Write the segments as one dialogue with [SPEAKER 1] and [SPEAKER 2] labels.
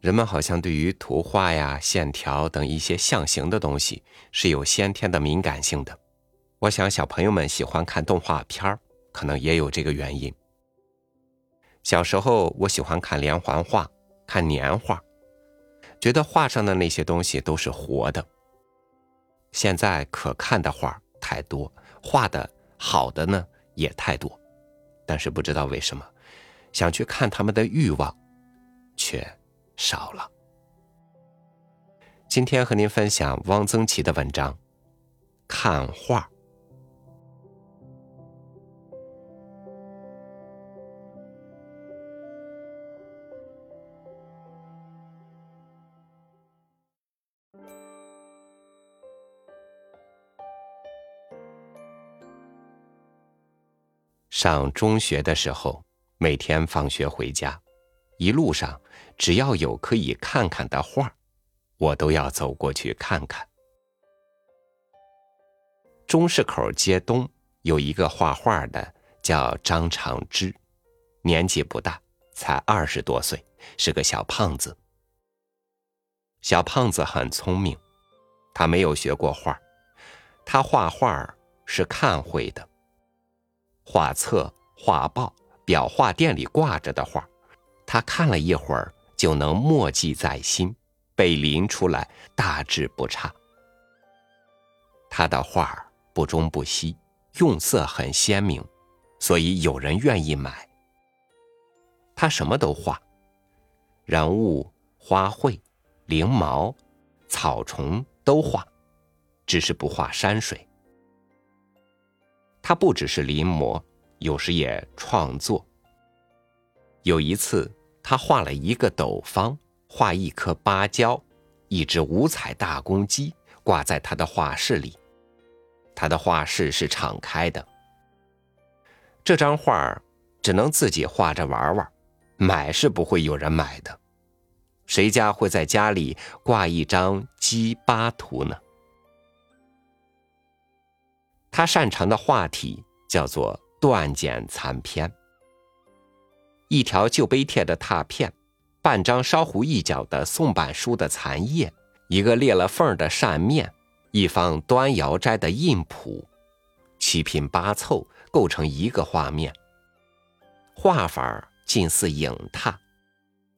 [SPEAKER 1] 人们好像对于图画呀、线条等一些象形的东西是有先天的敏感性的。我想小朋友们喜欢看动画片儿，可能也有这个原因。小时候我喜欢看连环画、看年画，觉得画上的那些东西都是活的。现在可看的画太多，画的好的呢也太多，但是不知道为什么，想去看他们的欲望却少了。今天和您分享汪曾祺的文章《看画》。上中学的时候，每天放学回家，一路上只要有可以看看的画，我都要走过去看看。中市口街东有一个画画的，叫张长之，年纪不大，才二十多岁，是个小胖子。小胖子很聪明，他没有学过画，他画画是看会的。画册、画报、裱画店里挂着的画，他看了一会儿就能默记在心，被临出来大致不差。他的画不中不西，用色很鲜明，所以有人愿意买。他什么都画，人物、花卉、灵毛、草虫都画，只是不画山水。他不只是临摹，有时也创作。有一次，他画了一个斗方，画一颗芭蕉，一只五彩大公鸡挂在他的画室里。他的画室是敞开的。这张画只能自己画着玩玩，买是不会有人买的。谁家会在家里挂一张鸡巴图呢？他擅长的画体叫做断简残篇。一条旧碑帖的拓片，半张烧糊一角的宋版书的残页，一个裂了缝的扇面，一方端瑶斋的印谱，七拼八凑构成一个画面。画法近似影拓，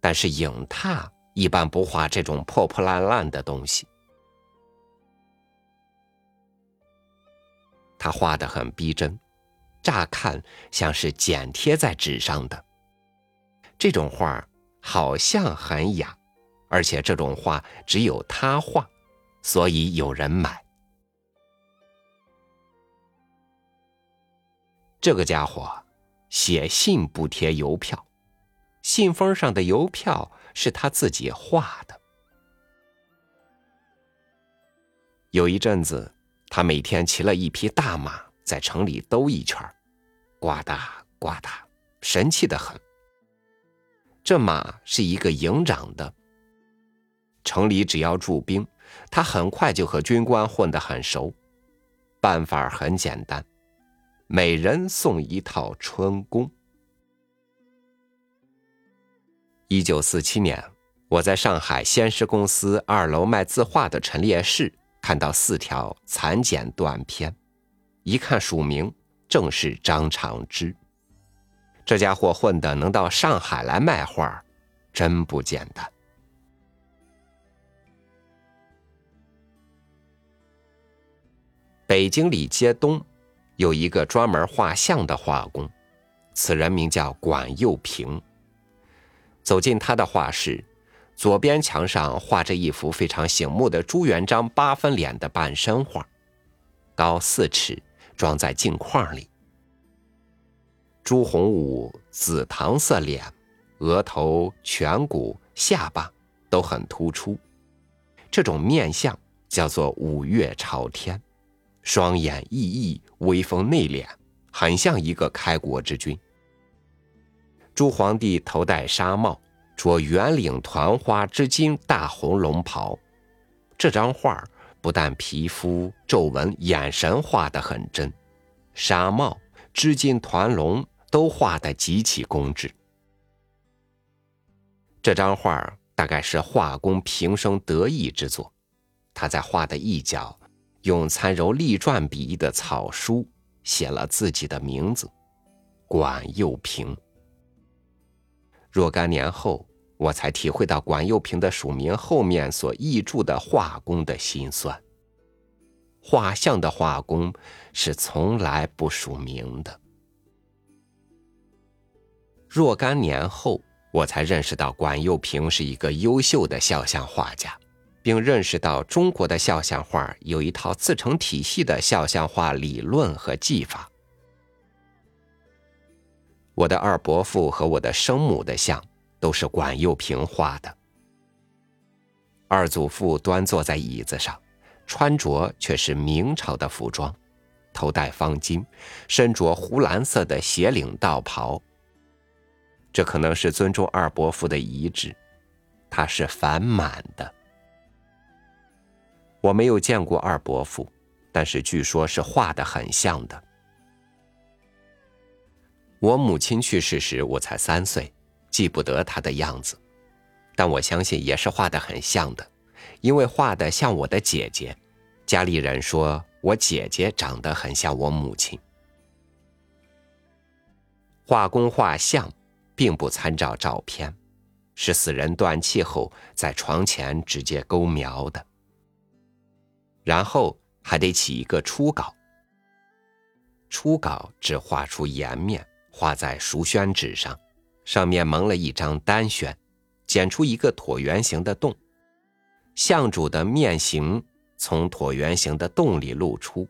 [SPEAKER 1] 但是影拓一般不画这种破破烂烂的东西。他画的很逼真，乍看像是剪贴在纸上的。这种画好像很雅，而且这种画只有他画，所以有人买。这个家伙写信不贴邮票，信封上的邮票是他自己画的。有一阵子。他每天骑了一匹大马，在城里兜一圈，呱嗒呱嗒，神气的很。这马是一个营长的。城里只要驻兵，他很快就和军官混得很熟。办法很简单，每人送一套春宫。一九四七年，我在上海先施公司二楼卖字画的陈列室。看到四条残简短篇，一看署名，正是张长之。这家伙混的能到上海来卖画，真不简单。北京里街东有一个专门画像的画工，此人名叫管佑平。走进他的画室。左边墙上画着一幅非常醒目的朱元璋八分脸的半身画，高四尺，装在镜框里。朱洪武紫糖色脸，额头、颧骨、下巴都很突出，这种面相叫做五岳朝天，双眼熠熠，威风内敛，很像一个开国之君。朱皇帝头戴纱帽。着圆领团花织金大红龙袍，这张画不但皮肤、皱纹、眼神画得很真，纱帽、织金团龙都画得极其工致。这张画大概是画工平生得意之作。他在画的一角，用参揉隶篆笔意的草书写了自己的名字——管幼平。若干年后，我才体会到管幼平的署名后面所译注的画工的辛酸。画像的画工是从来不署名的。若干年后，我才认识到管幼平是一个优秀的肖像画家，并认识到中国的肖像画有一套自成体系的肖像画理论和技法。我的二伯父和我的生母的像都是管幼平画的。二祖父端坐在椅子上。穿着却是明朝的服装，头戴方巾，身着湖蓝色的斜领道袍。这可能是尊重二伯父的遗志，他是反满的。我没有见过二伯父，但是据说是画的很像的。我母亲去世时，我才三岁，记不得她的样子，但我相信也是画的很像的。因为画的像我的姐姐，家里人说我姐姐长得很像我母亲。画工画像，并不参照照片，是死人断气后在床前直接勾描的，然后还得起一个初稿。初稿只画出颜面，画在熟宣纸上，上面蒙了一张单宣，剪出一个椭圆形的洞。像主的面形从椭圆形的洞里露出，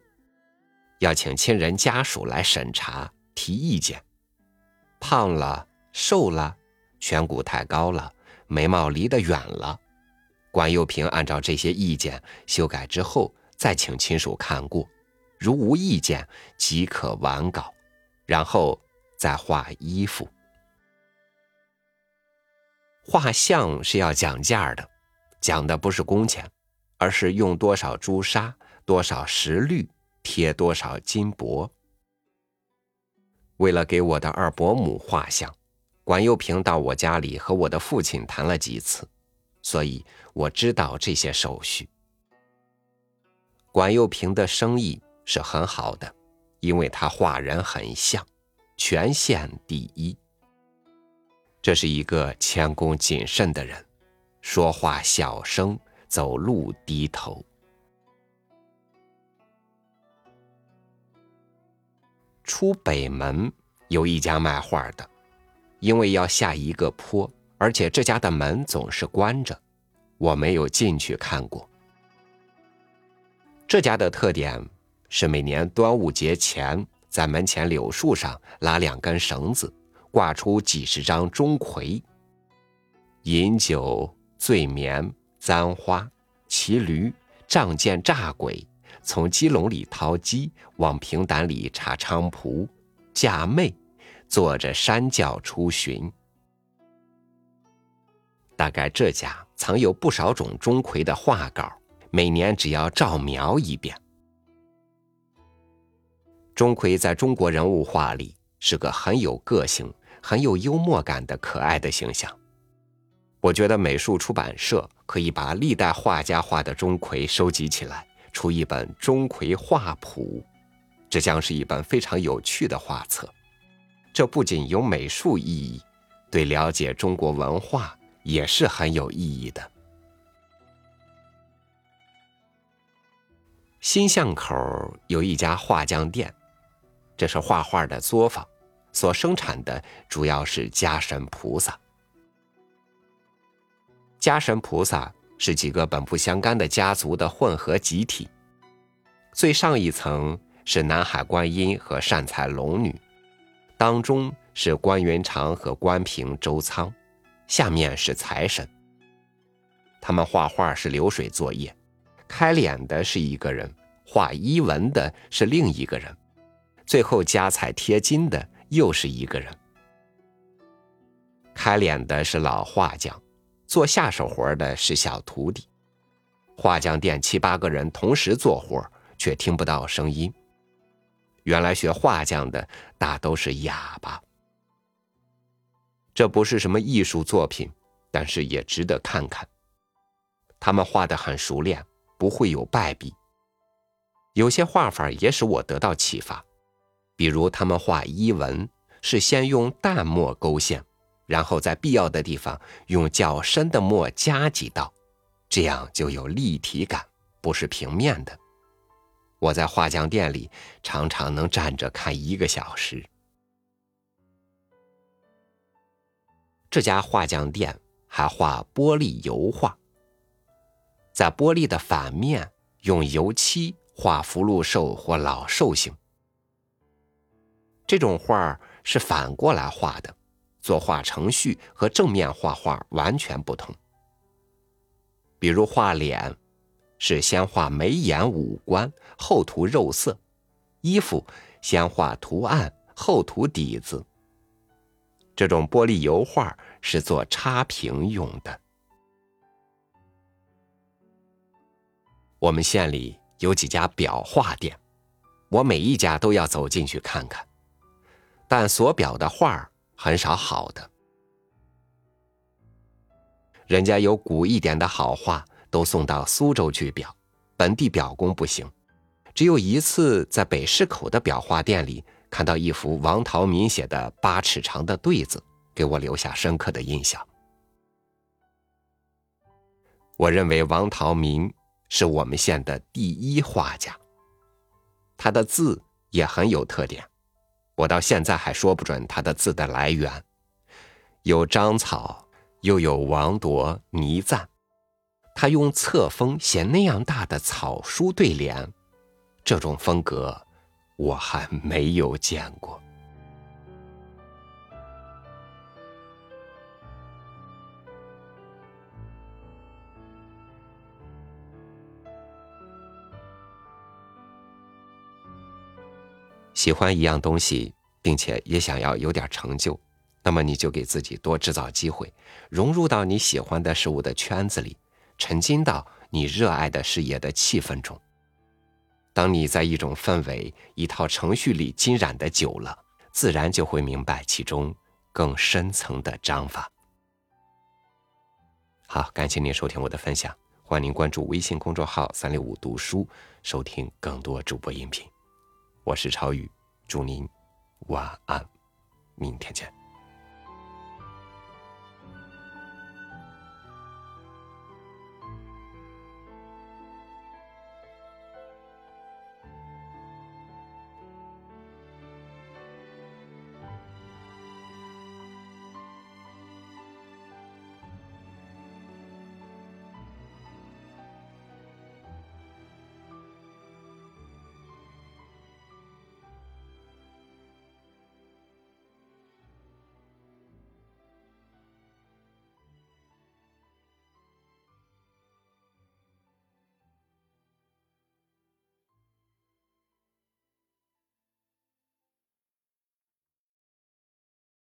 [SPEAKER 1] 要请亲人家属来审查提意见。胖了、瘦了，颧骨太高了，眉毛离得远了，管幼平按照这些意见修改之后，再请亲属看过，如无意见即可完稿，然后再画衣服。画像是要讲价的。讲的不是工钱，而是用多少朱砂、多少石绿、贴多少金箔。为了给我的二伯母画像，管幼平到我家里和我的父亲谈了几次，所以我知道这些手续。管幼平的生意是很好的，因为他画人很像，全县第一。这是一个谦恭谨慎的人。说话小声，走路低头。出北门有一家卖画的，因为要下一个坡，而且这家的门总是关着，我没有进去看过。这家的特点是每年端午节前，在门前柳树上拉两根绳子，挂出几十张钟馗，饮酒。醉眠、簪花、骑驴、仗剑、诈鬼，从鸡笼里掏鸡，往平胆里插菖蒲，嫁妹，坐着山轿出巡。大概这家藏有不少种钟馗的画稿，每年只要照描一遍。钟馗在中国人物画里是个很有个性、很有幽默感的可爱的形象。我觉得美术出版社可以把历代画家画的钟馗收集起来，出一本《钟馗画谱》，这将是一本非常有趣的画册。这不仅有美术意义，对了解中国文化也是很有意义的。新巷口有一家画匠店，这是画画的作坊，所生产的主要是家神菩萨。家神菩萨是几个本不相干的家族的混合集体，最上一层是南海观音和善财龙女，当中是关云长和关平周仓，下面是财神。他们画画是流水作业，开脸的是一个人，画衣纹的是另一个人，最后加彩贴金的又是一个人。开脸的是老画匠。做下手活的是小徒弟，画匠店七八个人同时做活，却听不到声音。原来学画匠的大都是哑巴。这不是什么艺术作品，但是也值得看看。他们画的很熟练，不会有败笔。有些画法也使我得到启发，比如他们画衣纹是先用淡墨勾线，然后在必要的地方用较深的墨加几道，这样就有立体感，不是平面的。我在画匠店里常常能站着看一个小时。这家画匠店还画玻璃油画，在玻璃的反面用油漆画福禄寿或老寿星。这种画是反过来画的，作画程序和正面画画完全不同。比如画脸，是先画眉眼五官，后涂肉色；衣服先画图案，后涂底子。这种玻璃油画是做插屏用的。我们县里有几家裱画店，我每一家都要走进去看看，但所裱的画很少好的。人家有古一点的好画，都送到苏州去裱，本地裱工不行。只有一次在北市口的裱画店里。看到一幅王陶民写的八尺长的对子，给我留下深刻的印象。我认为王陶民是我们县的第一画家。他的字也很有特点，我到现在还说不准他的字的来源。有章草，又有王铎、倪瓒。他用册封写那样大的草书对联，这种风格。我还没有见过。喜欢一样东西，并且也想要有点成就，那么你就给自己多制造机会，融入到你喜欢的事物的圈子里，沉浸到你热爱的事业的气氛中。当你在一种氛围、一套程序里浸染的久了，自然就会明白其中更深层的章法。好，感谢您收听我的分享，欢迎您关注微信公众号“三六五读书”，收听更多主播音频。我是超宇，祝您晚安，明天见。